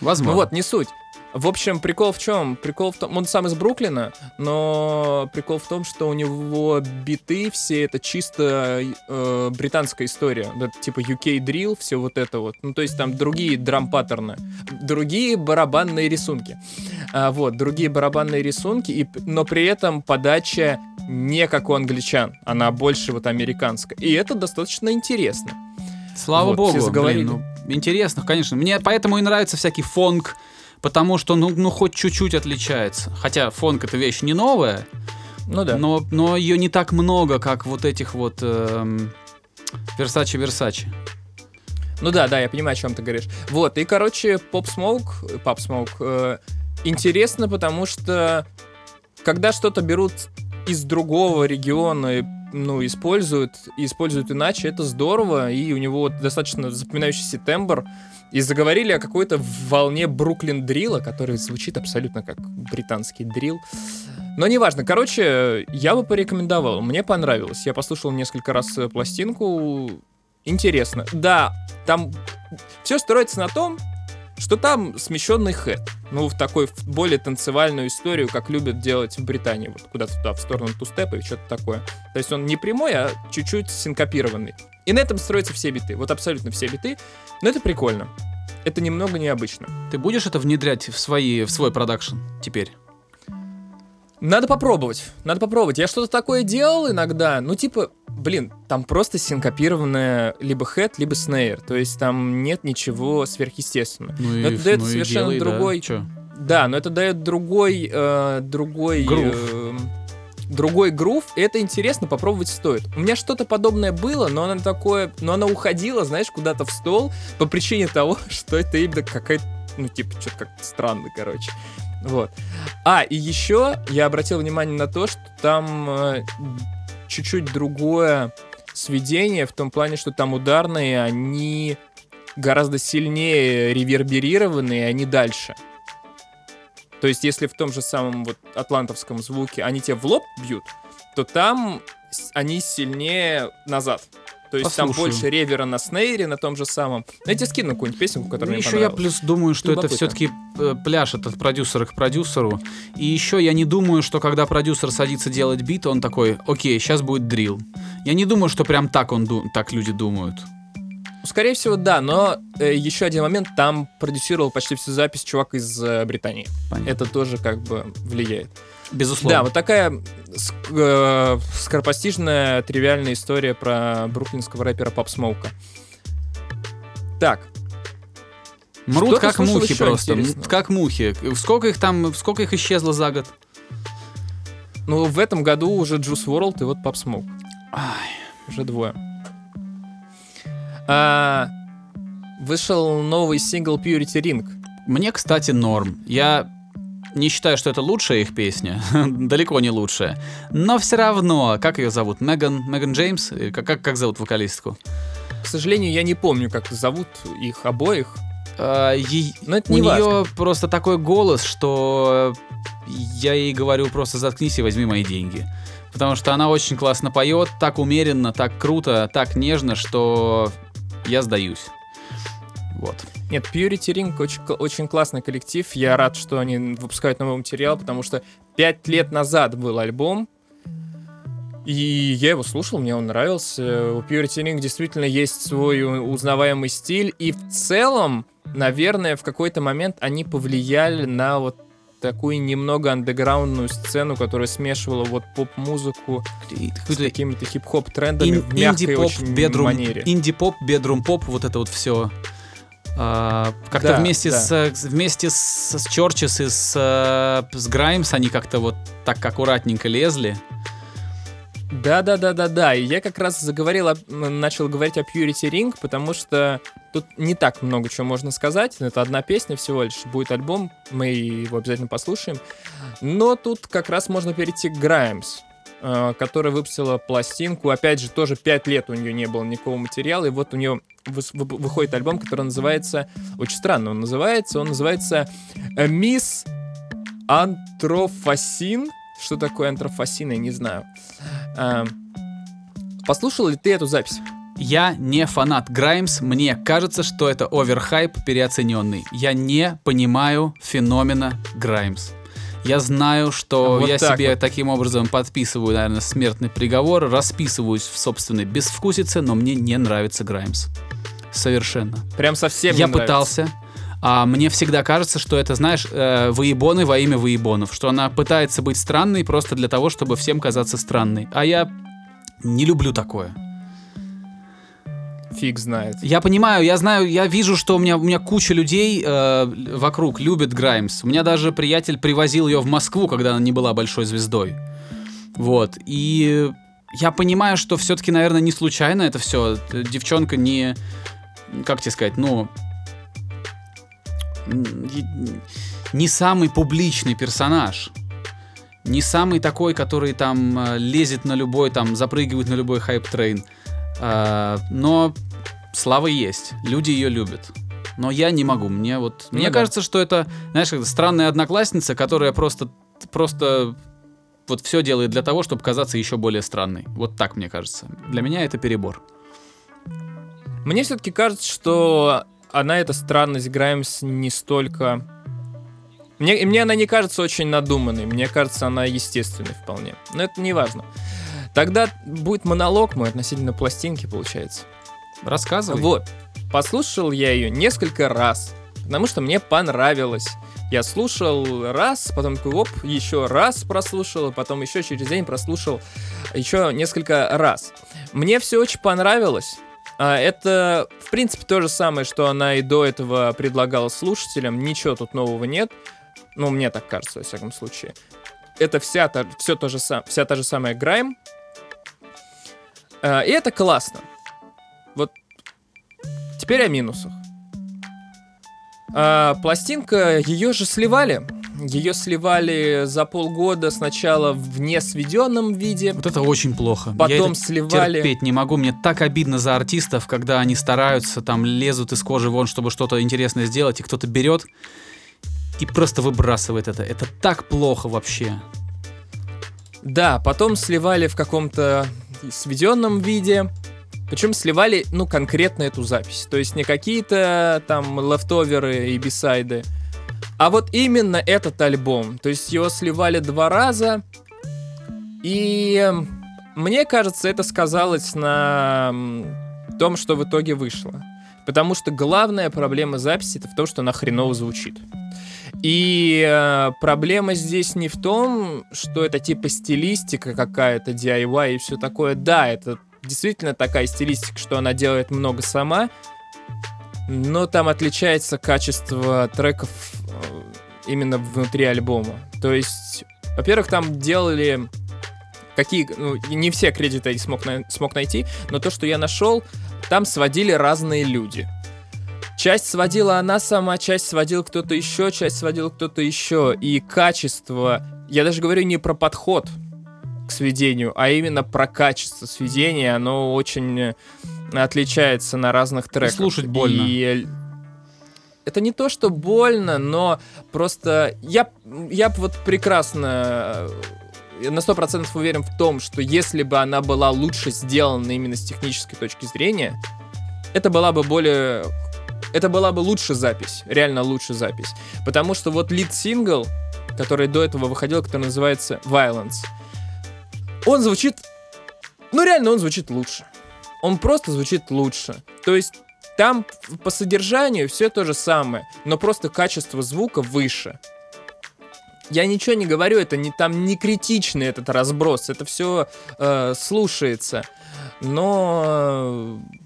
B: Возможно.
C: Ну вот, не суть. В общем, прикол в чем? Прикол в том, он сам из Бруклина, но прикол в том, что у него биты все это чисто э, британская история, да, типа UK drill, все вот это вот. Ну то есть там другие драм-паттерны, другие барабанные рисунки, А, вот другие барабанные рисунки, и, но при этом подача не как у англичан, она больше вот американская, и это достаточно интересно.
B: Слава
C: вот,
B: богу,
C: заговорили.
B: блин, ну, интересно, конечно. Мне поэтому и нравится всякий фонк, потому что, ну, ну хоть чуть-чуть отличается. Хотя фонк это вещь не новая,
C: Ну да.
B: но, но ее не так много, как вот этих вот эм, Версачи Версачи.
C: Ну да, да, я понимаю, о чем ты говоришь. Вот, и, короче, Pop Smoke, Pop Smoke, э, интересно, потому что когда что-то берут из другого региона и ну, использует, и использует иначе, это здорово, и у него достаточно запоминающийся тембр. И заговорили о какой-то волне Бруклин дрила, который звучит абсолютно как британский дрил. Но неважно. Короче, я бы порекомендовал. Мне понравилось. Я послушал несколько раз э, пластинку. Интересно. Да, там все строится на том, что там смещенный хэт. Ну, в такой в более танцевальную историю, как любят делать в Британии. Вот куда-то туда, в сторону тустепа и что-то такое. То есть он не прямой, а чуть-чуть синкопированный. И на этом строятся все биты. Вот абсолютно все биты. Но это прикольно. Это немного необычно.
B: Ты будешь это внедрять в, свои, в свой продакшн теперь?
C: Надо попробовать. Надо попробовать. Я что-то такое делал иногда. Ну, типа, блин, там просто синкопированная либо хэт, либо снейр. То есть там нет ничего сверхъестественного.
B: Ну
C: Но
B: и,
C: это дает
B: ну
C: совершенно
B: делай, да.
C: другой.
B: Чё?
C: Да, но это дает другой, э, другой,
B: Грув.
C: э, другой грув. И это интересно, попробовать стоит. У меня что-то подобное было, но оно такое, но оно уходило, знаешь, куда-то в стол по причине того, (laughs) что это именно какая-то, ну типа что-то как-то странно, короче. Вот. А и еще я обратил внимание на то, что там э, чуть-чуть другое сведение в том плане, что там ударные, они гораздо сильнее реверберированы, и они дальше. То есть, если в том же самом вот атлантовском звуке они тебе в лоб бьют, то там они сильнее назад. То есть там
B: Послушаю.
C: больше ревера на снейре, на том же самом. Ну, я тебе скину какую-нибудь песенку, которая мне
B: еще я плюс думаю, что это
C: Любопытно.
B: все-таки пляшет от продюсера к продюсеру. И еще я не думаю, что когда продюсер садится делать бит, он такой, окей, сейчас будет дрил. Я не думаю, что прям так он так люди думают.
C: Ну, Скорее всего, да, но э, еще один момент, там продюсировал почти всю запись чувак из э, Британии.
B: Понятно.
C: Это тоже как бы влияет.
B: Безусловно.
C: Да, вот такая э, скоропостижная, тривиальная история про бруклинского рэпера Пап Смоука. Так,
B: Мрут как мухи просто.
C: интересного?
B: Как мухи. Сколько их там, сколько их исчезло за год?
C: ну в этом году уже Juice WRLD и вот Смоук.
B: Ай.
C: Уже двое. А, вышел новый сингл Purity Ring.
B: Мне, кстати, норм. Я не считаю, что это лучшая их песня. (laughs) Далеко не лучшая. Но все равно, как ее зовут? Меган, Меган Джеймс? Э, Как, как, как зовут вокалистку?
C: К сожалению, я не помню, как зовут их обоих.
B: А, ей-
C: Но это
B: у
C: не
B: нее
C: важно.
B: просто такой голос, что я ей говорю просто заткнись и возьми мои деньги. Потому что она очень классно поет, так умеренно, так круто, так нежно, что я сдаюсь. Вот.
C: Нет, Purity Ring очень, очень классный коллектив. Я рад, что они выпускают новый материал, потому что пять лет назад был альбом, и я его слушал, мне он нравился. У Purity Ring действительно есть свой узнаваемый стиль, и в целом, наверное, в какой-то момент они повлияли на вот такую немного андеграундную сцену, которая смешивала вот поп-музыку с какими-то хип-хоп трендами в мягкой
B: инди-поп,
C: очень
B: бедрум,
C: манере.
B: инди-поп, бедрум-поп, вот это вот все. Как-то
C: Да,
B: вместе,
C: да.
B: с, вместе с, с Чорчес и с, э, с Граймс они как-то вот так аккуратненько лезли.
C: Да, да, да, да, да. И я как раз заговорил, о- начал говорить о Purity Ring, потому что тут не так много чего можно сказать. Это одна песня всего лишь. Будет альбом, мы его обязательно послушаем. Но тут как раз можно перейти к э, которая выпустила пластинку. Опять же, тоже 5 лет у нее не было никакого материала. И вот у нее выходит альбом, который называется... Очень странно он называется. Он называется э, «Мисс Антрофасин». Что такое антрофасин, я не знаю. А, Послушал ли ты эту запись?
B: Я не фанат Граймс, мне кажется, что это оверхайп переоцененный. Я не понимаю феномена Граймс. Я знаю, что
C: Вот
B: я себе
C: вот.
B: таким образом подписываю, наверное, смертный приговор, расписываюсь в собственной безвкусице, но мне не нравится Граймс. Совершенно.
C: Прям совсем
B: я
C: не нравится.
B: пытался. А мне всегда кажется, что это, знаешь, э, выебоны во имя выебонов. Что она пытается быть странной просто для того, чтобы всем казаться странной. А я не люблю такое.
C: Фиг знает.
B: Я понимаю, я знаю, я вижу, что у меня, у меня куча людей э, вокруг любит Граймс. У меня даже приятель привозил ее в Москву, когда она не была большой звездой. Вот. И я понимаю, что все-таки, наверное, не случайно это все. Девчонка не... Как тебе сказать, ну... Не самый публичный персонаж. Не самый такой, который там э, лезет на любой, там запрыгивает на любой hype train. А, но слава есть, люди ее любят. Но я не могу, мне вот...
C: Ну
B: мне
C: да.
B: кажется, что это, знаешь, странная одноклассница, которая просто, просто вот все делает для того, чтобы казаться еще более странной. Вот так мне кажется. Для меня это перебор.
C: Мне все-таки кажется, что она, эта странность Граймс, не столько... Мне, мне она не кажется очень надуманной, мне кажется, она естественной вполне. Но это не важно. Тогда будет монолог мой относительно пластинки, получается.
B: Рассказывай.
C: Вот. Послушал я ее несколько раз, потому что мне понравилось. Я слушал раз, потом такой, оп, еще раз прослушал, потом еще через день прослушал еще несколько раз. Мне все очень понравилось. А, Это, в принципе, то же самое, что она и до этого предлагала слушателям. Ничего тут нового нет. Ну, мне так кажется, во всяком случае. Это вся та, все то же вся та же самая Грайм. А, И это классно. Вот теперь о минусах. А, пластинка, ее же сливали. Ее сливали за полгода сначала в несведенном виде,
B: Вот это очень плохо. Я
C: потом
B: это
C: сливали...
B: терпеть не могу. Мне так обидно за артистов, когда они стараются, там лезут из кожи вон, чтобы что-то интересное сделать, и кто-то берет и просто выбрасывает это. Это так плохо вообще.
C: Да, потом сливали в каком-то сведенном виде. Причем сливали, ну, конкретно эту запись. То есть не какие-то там лефтоверы и бисайды. А вот именно этот альбом. То есть его сливали два раза. И эм, мне кажется, это сказалось на том, что в итоге вышло. Потому что главная проблема записи это в том, что она хреново звучит. И э, проблема здесь не в том, что это типа стилистика какая-то, DIY и все такое. Да, это действительно такая стилистика, что она делает много сама, но там отличается качество треков э, именно внутри альбома. То есть, во-первых, там делали какие, ну, не все кредиты я смог, на- смог найти, но то, что я нашел, там сводили разные люди. Часть сводила она сама, часть сводил кто-то еще, часть сводил кто-то еще. И качество, я даже говорю не про подход к сведению, а именно про качество сведения, оно очень э, отличается на разных треках.
B: слушать больно.
C: И это не то, что больно, но просто я, я вот прекрасно э, на 100% уверен в том, что если бы она была лучше сделана именно с технической точки зрения, это была бы более... Это была бы лучше запись, реально лучше запись. Потому что вот лид-сингл, который до этого выходил, который называется Violence, он звучит... Ну реально он звучит лучше. Он просто звучит лучше. То есть там по содержанию все то же самое, но просто качество звука выше. Я ничего не говорю, это не там не критичный этот разброс, это все слушается, но к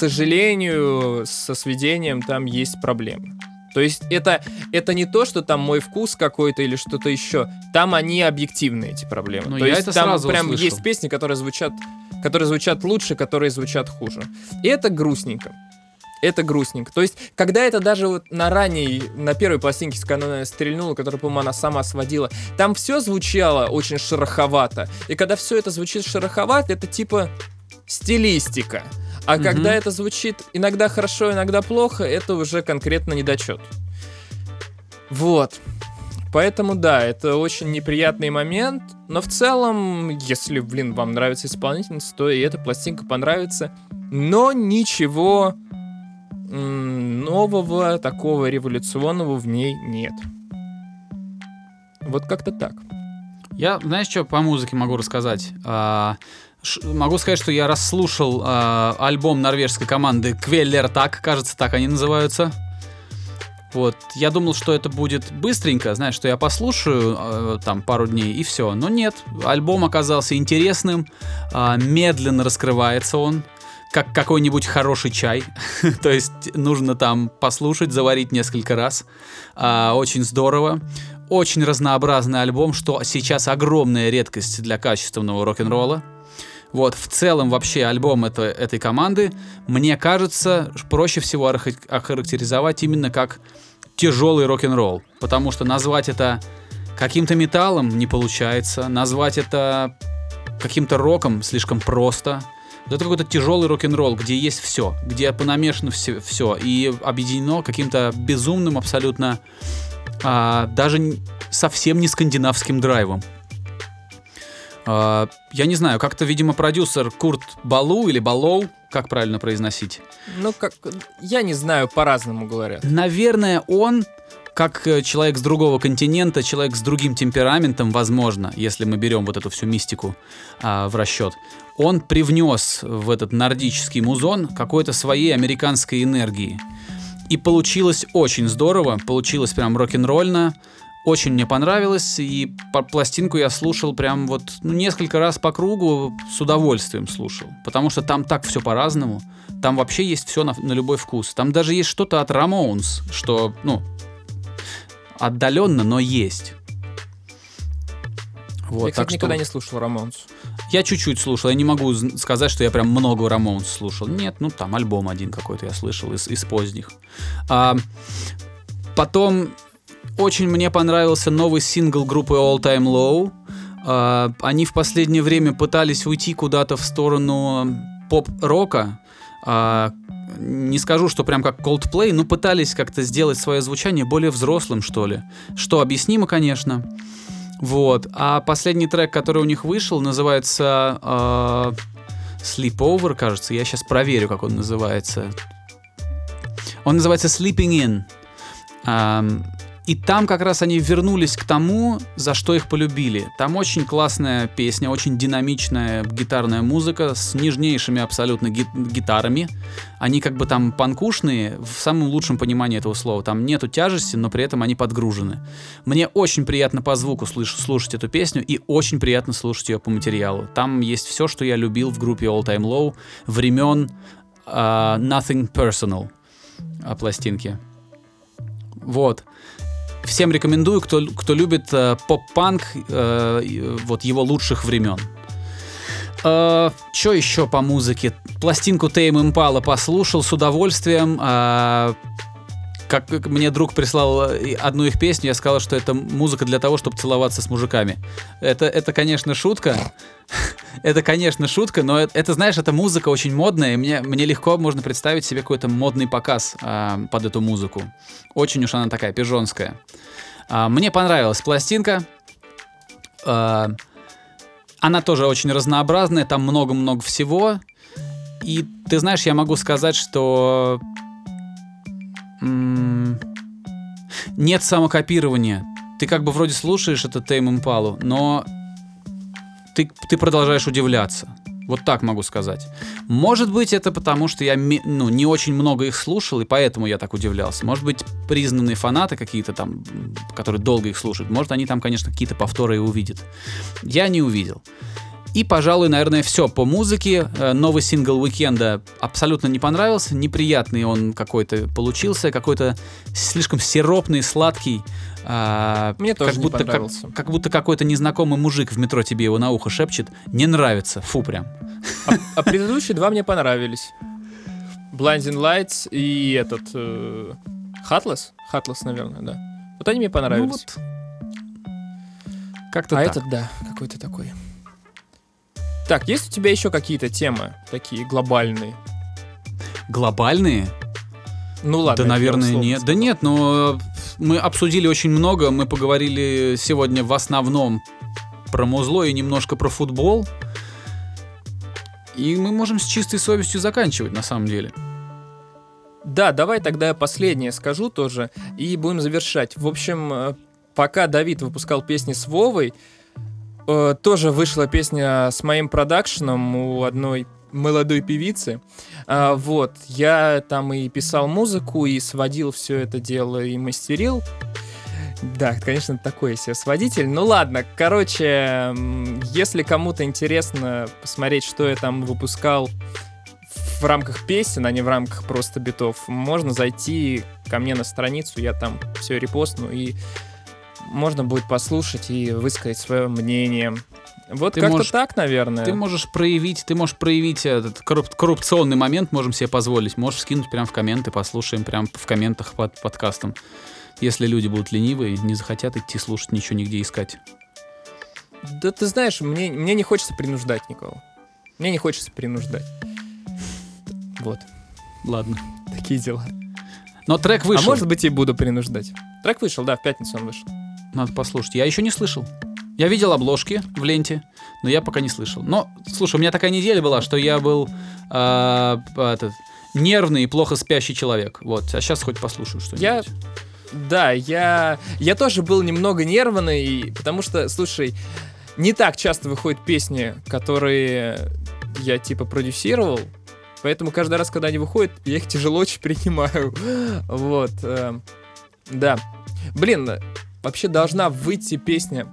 C: сожалению со сведением там есть проблемы. То есть это, это не то, что там мой вкус какой-то или что-то еще. Там они объективные, эти проблемы.
B: Ну,
C: то есть
B: это
C: там прям
B: услышал.
C: есть песни, которые звучат, которые звучат лучше, которые звучат хуже. И это грустненько. Это грустненько. То есть, когда это даже вот на ранней, на первой пластинке, которой она стрельнула, которую, по-моему, она сама сводила, там все звучало очень шероховато. И когда все это звучит шероховато, это типа стилистика. А
B: Мгм.
C: когда это звучит иногда хорошо, иногда плохо, это уже конкретно недочет. Вот. Поэтому да, это очень неприятный момент, но в целом, если, блин, вам нравится исполнительница, то и эта пластинка понравится. Но ничего нового, такого революционного в ней нет. Вот как-то так.
B: Я, знаешь, что по музыке могу рассказать? Могу сказать, что я расслушал а, альбом норвежской команды Квеллер Так, кажется, так они называются. Вот, я думал, что это будет быстренько, знаешь, что я послушаю э, там пару дней и все. Но нет, альбом оказался интересным, а, медленно раскрывается он, как какой-нибудь хороший чай. (laughs) То есть нужно там послушать, заварить несколько раз. А, очень здорово. Очень разнообразный альбом, что сейчас огромная редкость для качественного рок-н-ролла. Вот, в целом вообще альбом это, этой команды, мне кажется, проще всего охар- охарактеризовать именно как тяжелый рок-н-ролл. Потому что назвать это Каким-то металлом не получается. Назвать это каким-то роком слишком просто. Вот Это какой-то тяжелый рок-н-ролл, где есть все, где понамешано все, все и объединено каким-то безумным абсолютно, а, даже совсем не скандинавским драйвом. А, я не знаю, как-то, видимо, продюсер Курт Балу или Балоу, как правильно произносить,
C: Ну, как... Я не знаю, по-разному говорят.
B: Наверное, он, как э, человек с другого континента, человек с другим темпераментом, возможно, если мы берем вот эту всю мистику а, в расчет, он привнес в этот нордический музон какой-то своей американской энергии. И получилось очень здорово, получилось прям рок-н-ролльно, очень мне понравилось, и пластинку я слушал прям вот ну, несколько раз по кругу, с удовольствием слушал, потому что там так все по-разному, там вообще есть все на, на любой вкус, там даже есть что-то от Рамоунс, что, ну, отдаленно, но есть. Вот,
C: я, кстати,
B: так что
C: никогда не слушал Рамонс.
B: я чуть-чуть слушал, я не могу сказать, что я прям много Рамоунс слушал. Нет, ну там альбом один какой-то я слышал из, из поздних. А, потом очень мне понравился новый сингл группы All Time Low. А, они в последнее время пытались уйти куда-то в сторону поп-рока. А, не скажу, что прям как Coldplay, но пытались как-то сделать свое звучание более взрослым, что ли. Что объяснимо, конечно. Вот. А последний трек, который у них вышел, называется э, Sleepover, кажется. Я сейчас проверю, как он называется. Он называется Sleeping In. И там как раз они вернулись к тому, за что их полюбили. Там очень классная песня, очень динамичная гитарная музыка с нежнейшими абсолютно ги- гитарами. Они как бы там панкушные в самом лучшем понимании этого слова. Там нету тяжести, но при этом они подгружены. Мне очень приятно по звуку слыш- слушать эту песню и очень приятно слушать ее по материалу. Там есть все, что я любил в группе All Time Low времен а, Nothing Personal а, пластинки. Вот. Всем рекомендую, кто, кто любит э, поп-панк, э, э, вот его лучших времен. Что еще по музыке? Пластинку Тейм Импала послушал с удовольствием. а, как мне друг прислал э, одну их песню, я сказал, что это музыка для того, чтобы целоваться с мужиками. Это, это конечно, шутка. (laughs) Это, конечно, шутка, но это, это, знаешь, это музыка очень модная, и мне, мне легко можно представить себе какой-то модный показ а, под эту музыку. Очень уж она такая пижонская. А, мне понравилась пластинка. А, она тоже очень разнообразная, там много-много всего. И ты знаешь, я могу сказать, что нет самокопирования. Ты как бы вроде слушаешь этот Tame Impala'у, но ты, ты продолжаешь удивляться. Вот так могу сказать. Может быть, это потому, что я ну, не очень много их слушал, и поэтому я так удивлялся. Может быть, признанные фанаты какие-то там, которые долго их слушают, может, они там, конечно, какие-то повторы и увидят. Я не увидел. И, пожалуй, наверное, все по музыке. Э, Новый сингл The Weeknd'а абсолютно не понравился. Неприятный он какой-то получился, какой-то слишком сиропный, сладкий. а,
C: Мне тоже
B: как
C: не
B: будто, как,
C: понравился.
B: как будто какой-то незнакомый мужик в метро тебе его на ухо шепчет. Не нравится. Фу прям.
C: А предыдущие два мне понравились. Blinding Lights и этот... э? Хатлес, наверное, да. Вот они мне
B: Ну
C: понравились.
B: вот. Как-то
C: а
B: так.
C: этот, да, какой-то такой. Так, есть у тебя еще какие-то темы такие глобальные?
B: Глобальные?
C: Ну ладно.
B: да, наверное, нет. Да нет, но мы обсудили очень много. Мы поговорили сегодня в основном про музло и немножко про футбол. И мы можем с чистой совестью заканчивать, на самом деле.
C: Да, давай тогда я последнее скажу тоже и будем завершать. В общем, э, пока Давид выпускал песни с Вовой, э, тоже вышла песня с моим продакшеном у одной молодой певицы. А, вот, я там и писал музыку, и сводил все это дело, и мастерил. Да, конечно, такой себе сводитель. Ну ладно, короче, если кому-то интересно посмотреть, что я там выпускал в рамках песен, а не в рамках просто битов, можно зайти ко мне на страницу, я там все репостну, и можно будет послушать и высказать свое мнение. Вот
B: Ты
C: как-то
B: можешь-
C: так, наверное.
B: Ты можешь проявить, ты можешь проявить этот корруп- коррупционный момент, можем себе позволить. Можешь скинуть прям в комменты, послушаем прям в комментах под подкастом. Если люди будут ленивые, не захотят идти слушать, ничего нигде искать.
C: Да ты знаешь, мне, мне не хочется принуждать никого. Мне не хочется принуждать. Вот,
B: Ладно.
C: такие дела.
B: Но трек вышел.
C: А может быть и буду принуждать. Трек вышел, да, в пятницу он вышел.
B: Надо послушать. Я еще не слышал. Я видел обложки в ленте, но я пока не слышал. Но, слушай, у меня такая неделя была, что я был э, этот, нервный и плохо спящий человек. Вот. А сейчас хоть послушаю что-нибудь.
C: Я- Да, я, я тоже был немного нервный, потому что, слушай, не так часто выходят песни, которые я типа продюсировал, поэтому каждый раз, когда они выходят, я их тяжело очень принимаю. (laughs) Вот, эм, да. Блин, вообще должна выйти песня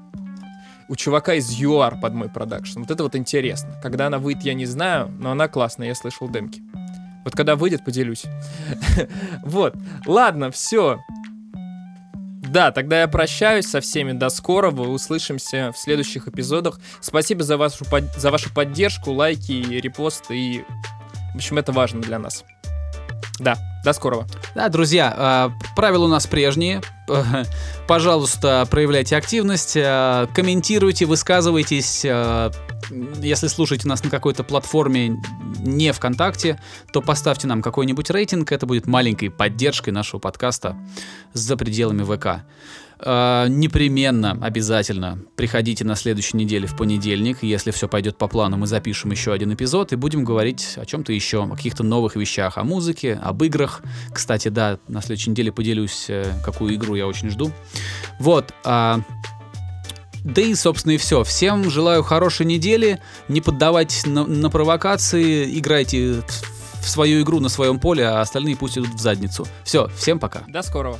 C: у чувака из ЮАР под мой продакшн. Вот это вот интересно. Когда она выйдет, я не знаю, но она классная, я слышал демки. Вот когда выйдет, поделюсь. (laughs) Вот, ладно, все. Да, тогда я прощаюсь со всеми. До скорого. Услышимся в следующих эпизодах. Спасибо за вашу, под- за вашу поддержку, лайки, репосты. И, в общем, это важно для нас. Да, до скорого.
B: Да, друзья, э, правила у нас прежние. (laughs) Пожалуйста, проявляйте активность, э, комментируйте, высказывайтесь. э, Если слушаете нас на какой-то платформе не ВКонтакте, то поставьте нам какой-нибудь рейтинг. Это будет маленькой поддержкой нашего подкаста за пределами ВК. Э, Непременно, обязательно приходите на следующей неделе в понедельник. Если все пойдет по плану, мы запишем еще один эпизод и будем говорить о чем-то еще, о каких-то новых вещах, о музыке, об играх. Кстати, да, на следующей неделе поделюсь, э, какую игру я очень жду. Вот. а, да и, собственно, и все. Всем желаю хорошей недели. Не поддавайтесь на, на провокации. Играйте в свою игру на своем поле, а остальные пусть идут в задницу. Все, всем пока.
C: До скорого.